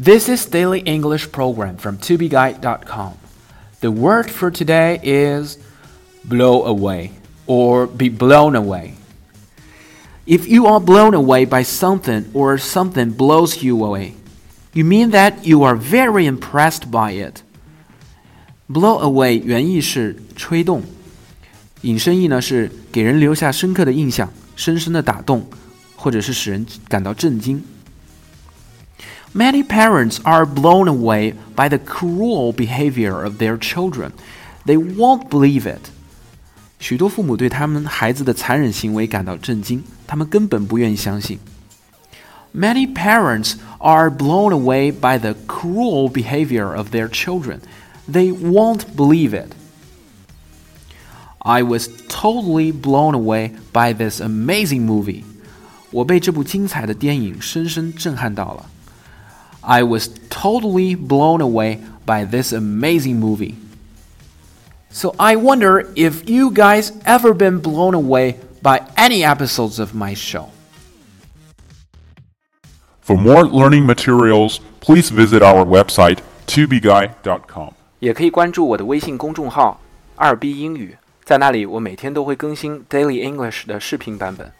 This is Daily English Program from tobeguide.com. The word for today is blow away or be blown away. If you are blown away by something or something blows you away, you mean that you are very impressed by it. Blow away 原意是吹动，引申义呢是给人留下深刻的印象，深深的打动，或者是使人感到震惊。 Many parents are blown away by the cruel behavior of their children. They won't believe it. 许多父母对他们孩子的残忍行为感到震惊，他们根本不愿意相信。Many parents are blown away by the cruel behavior of their children. They won't believe it. I was totally blown away by this amazing movie. 我被这部精彩的电影深深震撼到了。 I was totally blown away by this amazing movie. So I wonder if you guys ever been blown away by any episodes of my show. For more learning materials, please visit our website tobeguy.com. 也可以关注我的微信公众号“二 B 英语”，在那里我每天都会更新 Daily English 的视频版本。